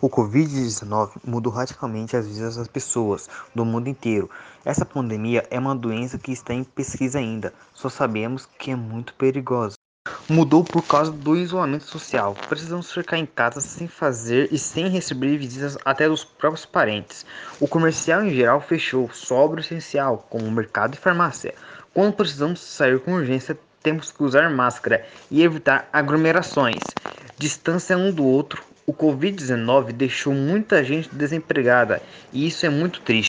O Covid-19 mudou radicalmente as vidas das pessoas do mundo inteiro. Essa pandemia é uma doença que está em pesquisa ainda, só sabemos que é muito perigosa. Mudou por causa do isolamento social. Precisamos ficar em casa sem fazer e sem receber visitas até dos próprios parentes. O comercial em geral fechou, só o essencial, como mercado e farmácia. Quando precisamos sair com urgência, temos que usar máscara e evitar aglomerações. Distância um do outro, o Covid-19 deixou muita gente desempregada e isso é muito triste.